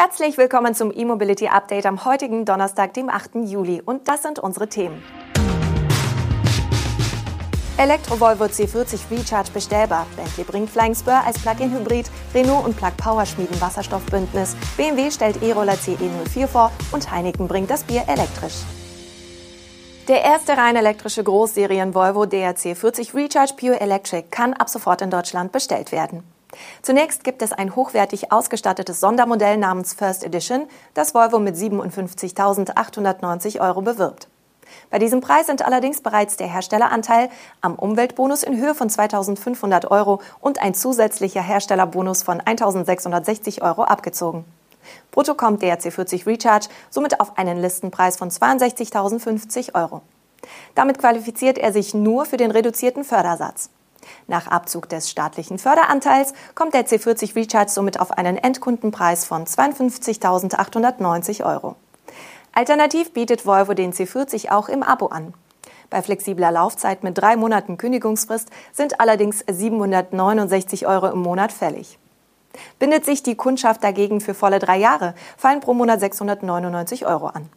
Herzlich willkommen zum E-Mobility Update am heutigen Donnerstag, dem 8. Juli. Und das sind unsere Themen. Elektro-Volvo C40 Recharge bestellbar. Bentley bringt Flying Spur als Plug-in-Hybrid. Renault und Plug Power schmieden Wasserstoffbündnis. BMW stellt E-Roller CE04 vor und Heineken bringt das Bier elektrisch. Der erste rein elektrische Großserien Volvo DRC 40 Recharge Pure Electric kann ab sofort in Deutschland bestellt werden. Zunächst gibt es ein hochwertig ausgestattetes Sondermodell namens First Edition, das Volvo mit 57.890 Euro bewirbt. Bei diesem Preis sind allerdings bereits der Herstelleranteil am Umweltbonus in Höhe von 2.500 Euro und ein zusätzlicher Herstellerbonus von 1.660 Euro abgezogen. Brutto kommt der C40 Recharge somit auf einen Listenpreis von 62.050 Euro. Damit qualifiziert er sich nur für den reduzierten Fördersatz. Nach Abzug des staatlichen Förderanteils kommt der C40 Recharge somit auf einen Endkundenpreis von 52.890 Euro. Alternativ bietet Volvo den C40 auch im Abo an. Bei flexibler Laufzeit mit drei Monaten Kündigungsfrist sind allerdings 769 Euro im Monat fällig. Bindet sich die Kundschaft dagegen für volle drei Jahre, fallen pro Monat 699 Euro an.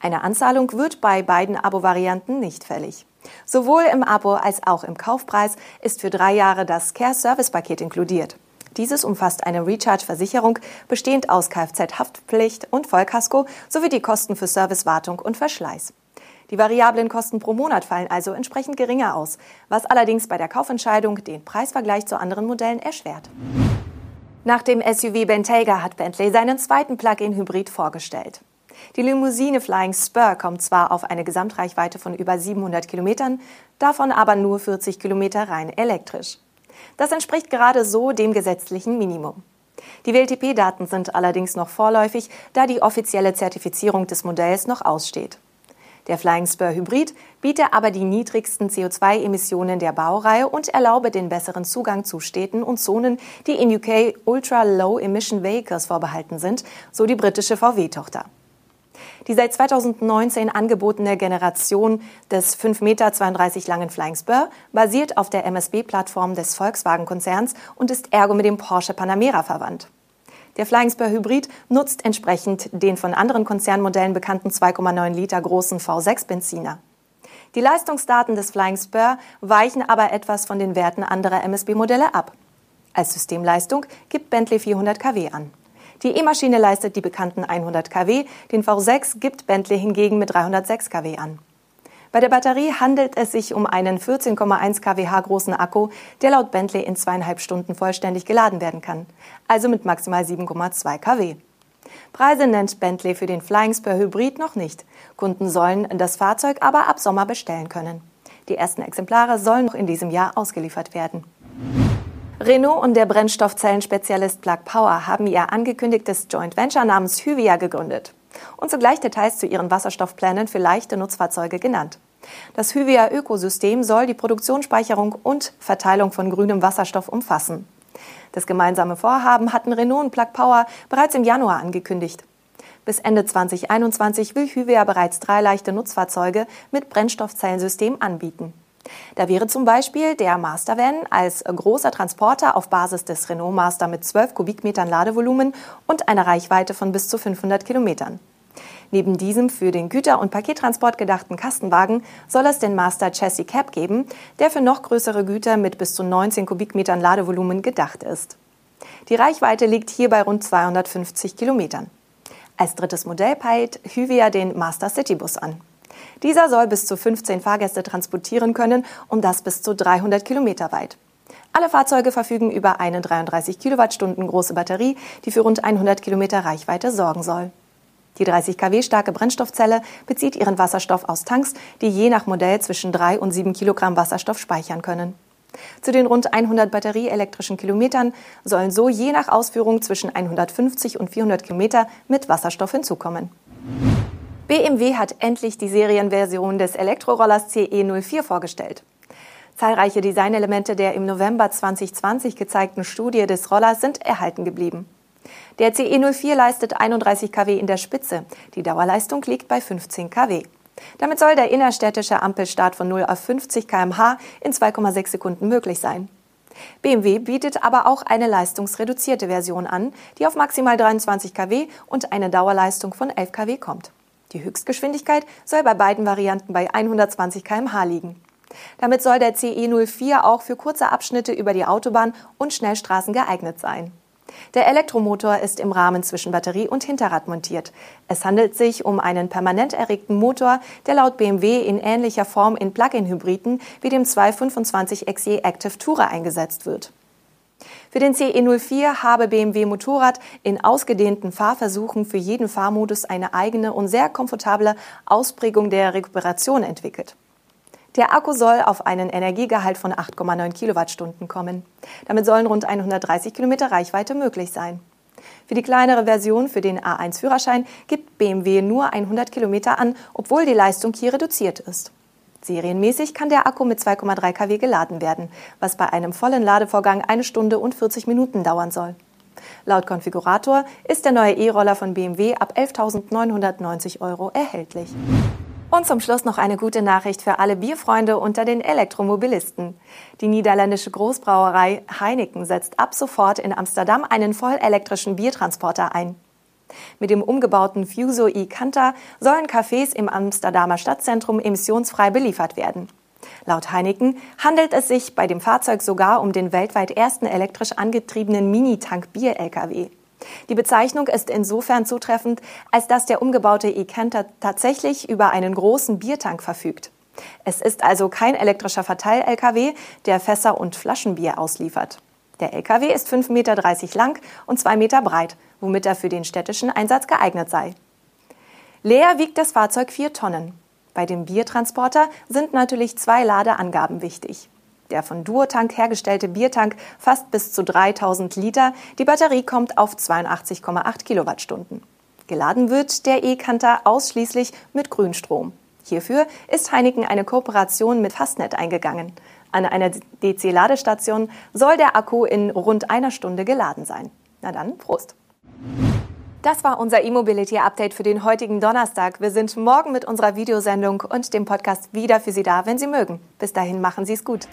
Eine Anzahlung wird bei beiden Abo-Varianten nicht fällig. Sowohl im Abo als auch im Kaufpreis ist für drei Jahre das Care Service Paket inkludiert. Dieses umfasst eine Recharge-Versicherung, bestehend aus Kfz-Haftpflicht und Vollkasko sowie die Kosten für Servicewartung und Verschleiß. Die variablen Kosten pro Monat fallen also entsprechend geringer aus, was allerdings bei der Kaufentscheidung den Preisvergleich zu anderen Modellen erschwert. Nach dem SUV Bentayga hat Bentley seinen zweiten Plug-in-Hybrid vorgestellt. Die Limousine Flying Spur kommt zwar auf eine Gesamtreichweite von über 700 Kilometern, davon aber nur 40 Kilometer rein elektrisch. Das entspricht gerade so dem gesetzlichen Minimum. Die WLTP-Daten sind allerdings noch vorläufig, da die offizielle Zertifizierung des Modells noch aussteht. Der Flying Spur Hybrid biete aber die niedrigsten CO2-Emissionen der Baureihe und erlaube den besseren Zugang zu Städten und Zonen, die in UK Ultra Low Emission Vehicles vorbehalten sind, so die britische VW-Tochter. Die seit 2019 angebotene Generation des 5,32 Meter langen Flying Spur basiert auf der MSB-Plattform des Volkswagen-Konzerns und ist ergo mit dem Porsche Panamera verwandt. Der Flying Spur Hybrid nutzt entsprechend den von anderen Konzernmodellen bekannten 2,9 Liter großen V6 Benziner. Die Leistungsdaten des Flying Spur weichen aber etwas von den Werten anderer MSB-Modelle ab. Als Systemleistung gibt Bentley 400 kW an. Die E-Maschine leistet die bekannten 100 kW, den V6 gibt Bentley hingegen mit 306 kW an. Bei der Batterie handelt es sich um einen 14,1 kWh großen Akku, der laut Bentley in zweieinhalb Stunden vollständig geladen werden kann, also mit maximal 7,2 kW. Preise nennt Bentley für den Flying Spur Hybrid noch nicht. Kunden sollen das Fahrzeug aber ab Sommer bestellen können. Die ersten Exemplare sollen noch in diesem Jahr ausgeliefert werden. Renault und der Brennstoffzellenspezialist Plug Power haben ihr angekündigtes Joint Venture namens Hyvia gegründet und zugleich Details zu ihren Wasserstoffplänen für leichte Nutzfahrzeuge genannt. Das Hyvia-Ökosystem soll die Produktionsspeicherung und Verteilung von grünem Wasserstoff umfassen. Das gemeinsame Vorhaben hatten Renault und Plug Power bereits im Januar angekündigt. Bis Ende 2021 will Hyvia bereits drei leichte Nutzfahrzeuge mit Brennstoffzellensystem anbieten. Da wäre zum Beispiel der Mastervan als großer Transporter auf Basis des Renault Master mit 12 Kubikmetern Ladevolumen und einer Reichweite von bis zu 500 Kilometern. Neben diesem für den Güter- und Pakettransport gedachten Kastenwagen soll es den Master Chassis Cab geben, der für noch größere Güter mit bis zu 19 Kubikmetern Ladevolumen gedacht ist. Die Reichweite liegt hier bei rund 250 Kilometern. Als drittes Modell peilt Hyvia den Master City Bus an. Dieser soll bis zu 15 Fahrgäste transportieren können und das bis zu 300 Kilometer weit. Alle Fahrzeuge verfügen über eine 33 Kilowattstunden große Batterie, die für rund 100 Kilometer Reichweite sorgen soll. Die 30 kW starke Brennstoffzelle bezieht ihren Wasserstoff aus Tanks, die je nach Modell zwischen 3 und 7 Kilogramm Wasserstoff speichern können. Zu den rund 100 batterieelektrischen Kilometern sollen so je nach Ausführung zwischen 150 und 400 Kilometer mit Wasserstoff hinzukommen. BMW hat endlich die Serienversion des Elektrorollers CE04 vorgestellt. Zahlreiche Designelemente der im November 2020 gezeigten Studie des Rollers sind erhalten geblieben. Der CE04 leistet 31 kW in der Spitze. Die Dauerleistung liegt bei 15 kW. Damit soll der innerstädtische Ampelstart von 0 auf 50 km/h in 2,6 Sekunden möglich sein. BMW bietet aber auch eine leistungsreduzierte Version an, die auf maximal 23 kW und eine Dauerleistung von 11 kW kommt. Die Höchstgeschwindigkeit soll bei beiden Varianten bei 120 km/h liegen. Damit soll der CE04 auch für kurze Abschnitte über die Autobahn und Schnellstraßen geeignet sein. Der Elektromotor ist im Rahmen zwischen Batterie und Hinterrad montiert. Es handelt sich um einen permanent erregten Motor, der laut BMW in ähnlicher Form in Plug-in-Hybriden wie dem 225 XE Active Tourer eingesetzt wird. Für den CE04 habe BMW Motorrad in ausgedehnten Fahrversuchen für jeden Fahrmodus eine eigene und sehr komfortable Ausprägung der Rekuperation entwickelt. Der Akku soll auf einen Energiegehalt von 8,9 Kilowattstunden kommen. Damit sollen rund 130 Kilometer Reichweite möglich sein. Für die kleinere Version für den A1-Führerschein gibt BMW nur 100 Kilometer an, obwohl die Leistung hier reduziert ist. Serienmäßig kann der Akku mit 2,3 kW geladen werden, was bei einem vollen Ladevorgang eine Stunde und 40 Minuten dauern soll. Laut Konfigurator ist der neue E-Roller von BMW ab 11.990 Euro erhältlich. Und zum Schluss noch eine gute Nachricht für alle Bierfreunde unter den Elektromobilisten. Die niederländische Großbrauerei Heineken setzt ab sofort in Amsterdam einen vollelektrischen Biertransporter ein. Mit dem umgebauten Fuso e-Canter sollen Cafés im Amsterdamer Stadtzentrum emissionsfrei beliefert werden. Laut Heineken handelt es sich bei dem Fahrzeug sogar um den weltweit ersten elektrisch angetriebenen Mini-Tank-Bier-Lkw. Die Bezeichnung ist insofern zutreffend, als dass der umgebaute e-Canter tatsächlich über einen großen Biertank verfügt. Es ist also kein elektrischer Verteil-LKW, der Fässer und Flaschenbier ausliefert. Der LKW ist 5,30 Meter lang und 2 Meter breit, womit er für den städtischen Einsatz geeignet sei. Leer wiegt das Fahrzeug 4 Tonnen. Bei dem Biertransporter sind natürlich zwei Ladeangaben wichtig. Der von Duotank hergestellte Biertank fasst bis zu 3000 Liter. Die Batterie kommt auf 82,8 Kilowattstunden. Geladen wird der E-Kanter ausschließlich mit Grünstrom. Hierfür ist Heineken eine Kooperation mit Fastnet eingegangen. An einer DC-Ladestation soll der Akku in rund einer Stunde geladen sein. Na dann, Prost! Das war unser E-Mobility-Update für den heutigen Donnerstag. Wir sind morgen mit unserer Videosendung und dem Podcast wieder für Sie da, wenn Sie mögen. Bis dahin machen Sie es gut.